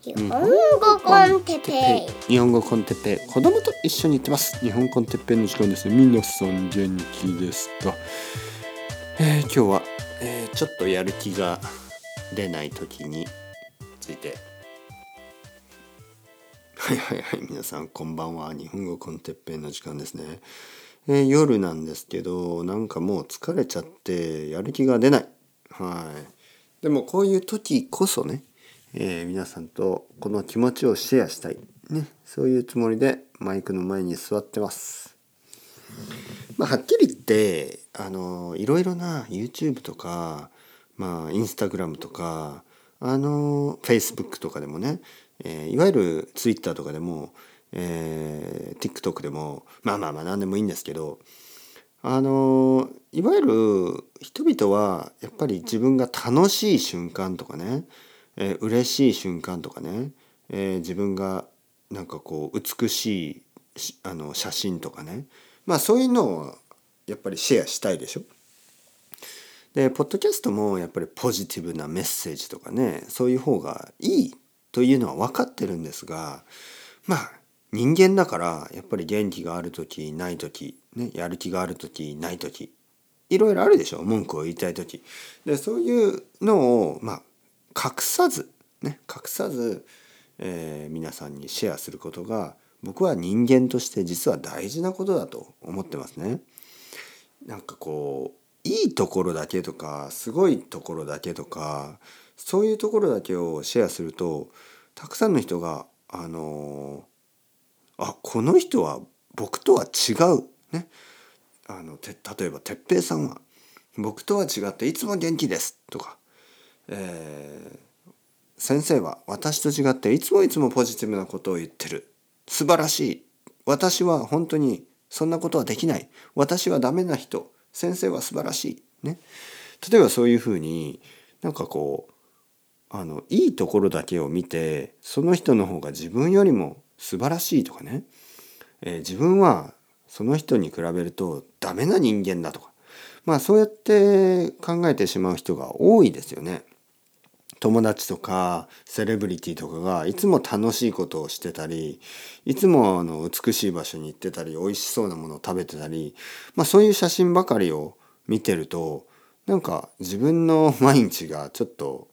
日本語コンテッペイ。日本語コンテッペイ。子供と一緒に行ってます。日本コンテッペイの時間ですね。皆さん元気ですか、えー、今日は、えー、ちょっとやる気が出ない時について。はいはいはい。皆さんこんばんは。日本語コンテッペイの時間ですね、えー、夜なんですけどなんかもう疲れちゃってやる気が出ない。はい。でもこういう時こそねえー、皆さんとこの気持ちをシェアしたい、ね、そういうつもりでマイクの前に座ってます。まあ、はっきり言ってあのいろいろな YouTube とか、まあ、Instagram とかあの Facebook とかでもね、えー、いわゆる Twitter とかでも、えー、TikTok でもまあまあまあ何でもいいんですけどあのいわゆる人々はやっぱり自分が楽しい瞬間とかねえー、嬉しい瞬間とかね、えー、自分がなんかこう美しいあの写真とかねまあそういうのをやっぱりシェアしたいでしょ。でポッドキャストもやっぱりポジティブなメッセージとかねそういう方がいいというのは分かってるんですがまあ人間だからやっぱり元気がある時ない時、ね、やる気がある時ない時いろいろあるでしょ文句を言いたい時。でそういうのをまあ隠さずね隠さず、えー、皆さんにシェアすることが僕は人間として実は大事なことだと思ってますね。なんかこういいところだけとかすごいところだけとかそういうところだけをシェアするとたくさんの人があのあこの人は僕とは違うねあのて例えば哲平さんは僕とは違っていつも元気ですとかえー、先生は私と違っていつもいつもポジティブなことを言ってる。素晴らしい。私は本当にそんなことはできない。私はダメな人。先生は素晴らしい。ね。例えばそういうふうになんかこうあのいいところだけを見てその人の方が自分よりも素晴らしいとかね、えー、自分はその人に比べるとダメな人間だとか。まあそうやって考えてしまう人が多いですよね。友達とかセレブリティとかがいつも楽しいことをしてたりいつもあの美しい場所に行ってたり美味しそうなものを食べてたり、まあ、そういう写真ばかりを見てるとなんか自分の毎日がちょっと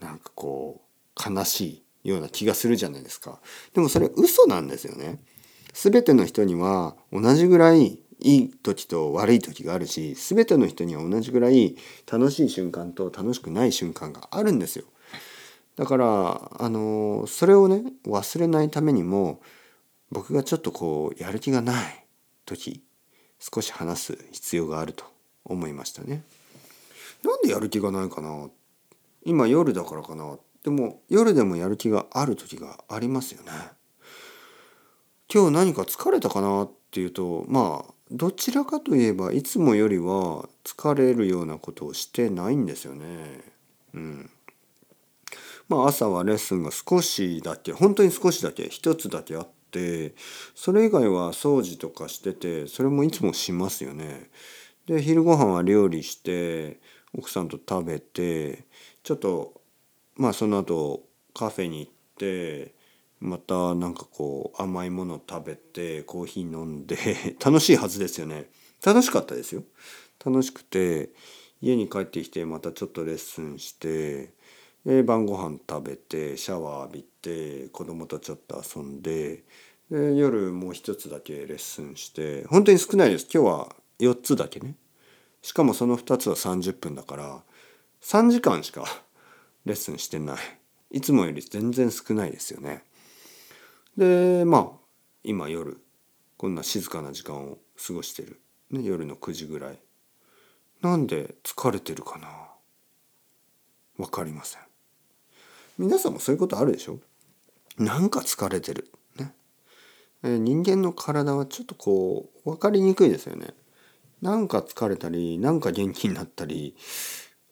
なんかこう悲しいような気がするじゃないですか。でもそれ嘘なんですよね。全ての人には同じぐらいいい時と悪い時があるし全ての人には同じぐらい楽しい瞬間と楽しくない瞬間があるんですよ。だからあのそれをね忘れないためにも僕がちょっとこうやる気がない時少し話す必要があると思いましたね。なんでやる気がないかな？今夜だからかな？でも夜でもやる気がある時がありますよね。今日何か疲れたかな？っていうとまあどちらかといえばいつもよりは疲れるようなことをしてないんですよね。うん。まあ朝はレッスンが少しだけ本当に少しだけ一つだけあってそれ以外は掃除とかしててそれもいつもしますよね。で昼ご飯は料理して奥さんと食べてちょっとまあその後カフェに行ってまたなんかこう甘いもの食べてコーヒー飲んで 楽しいはずですよね。楽しかったですよ。楽しくて家に帰ってきてまたちょっとレッスンしてで晩ご飯食べてシャワー浴びて子供とちょっと遊んでで夜もう一つだけレッスンして本当に少ないです。今日は4つだけね。しかもその2つは30分だから3時間しか レッスンしてない。いつもより全然少ないですよね。でまあ今夜こんな静かな時間を過ごしてる、ね、夜の9時ぐらい。なんで疲れてるかな？分かりません。皆さんもそういうことあるでしょ？なんか疲れてる。ね、人間の体はちょっとこう分かりにくいですよね。なんか疲れたりなんか元気になったり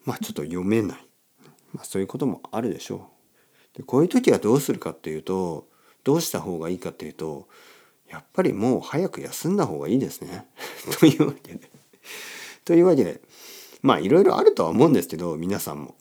まあちょっと読めない、まあ、そういうこともあるでしょう。でこういう時はどうするかっていうとどうした方がいいかっていうとやっぱりもう早く休んだ方がいいですね。というわけで。というわけでまあいろいろあるとは思うんですけど皆さんも。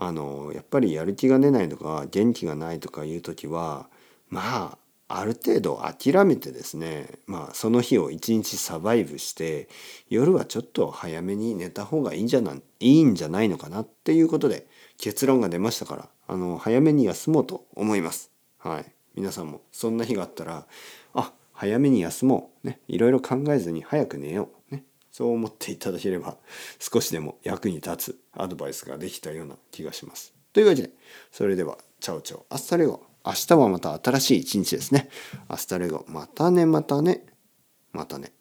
あのやっぱりやる気が出ないとか元気がないとかいう時はまあある程度諦めてですねまあその日を一日サバイブして夜はちょっと早めに寝た方がいいんじゃないいいんじゃないのかなっていうことで結論が出ましたからあの早めに休もうと思います。はい、皆さんもそんな日があったらあ早めに休もう、ね、いろいろ考えずに早く寝よう、ね、そう思っていただければ少しでも役に立つアドバイスができたような気がします。というわけでそれではチャオチャオ hasta luego 明日はまた新しい一日ですね。 hasta luego またねまたねまたね。